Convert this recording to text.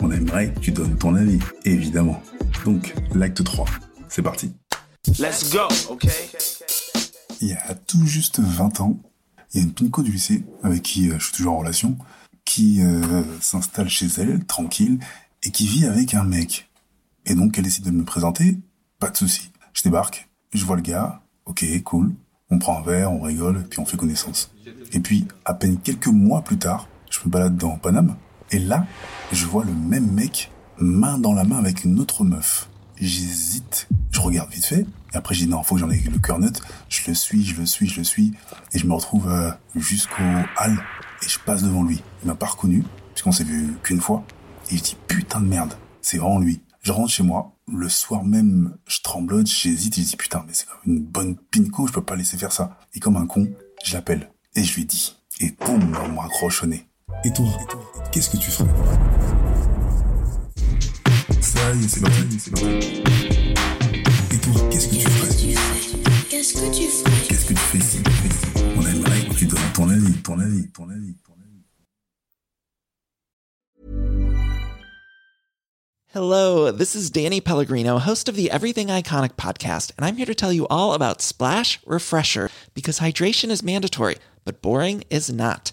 on aimerait que tu donnes ton avis, évidemment. Donc, l'acte 3, c'est parti. Let's go, okay? Il y a tout juste 20 ans, il y a une pinko du lycée avec qui euh, je suis toujours en relation, qui euh, s'installe chez elle, tranquille, et qui vit avec un mec. Et donc elle décide de me présenter, pas de souci. Je débarque, je vois le gars, ok, cool, on prend un verre, on rigole, puis on fait connaissance. Et puis, à peine quelques mois plus tard, je me balade dans Paname, et là, je vois le même mec, main dans la main avec une autre meuf. J'hésite, je regarde vite fait, et après j'ai dit non, faut que j'en ai le cœur net, je le suis, je le suis, je le suis, et je me retrouve euh, jusqu'au hall, et je passe devant lui. Il m'a pas reconnu, puisqu'on s'est vu qu'une fois, et je dis putain de merde, c'est vraiment lui. Je rentre chez moi, le soir même, je tremblote, j'hésite, et je dis putain, mais c'est une bonne pinko, je peux pas laisser faire ça. Et comme un con, je l'appelle, et je lui dis, et boum, on me raccroche au nez. Et toi, qu'est-ce que tu ferais Ça y est, c'est parti, c'est parti. Et toi, qu'est-ce que tu ferais Qu'est-ce que tu fais Qu'est-ce que tu fais ici On aimerait que tu donnes ton avis, ton avis, ton avis, ton avis. Hello, this is Danny Pellegrino, host of the Everything Iconic podcast, and I'm here to tell you all about Splash Refresher because hydration is mandatory, but boring is not.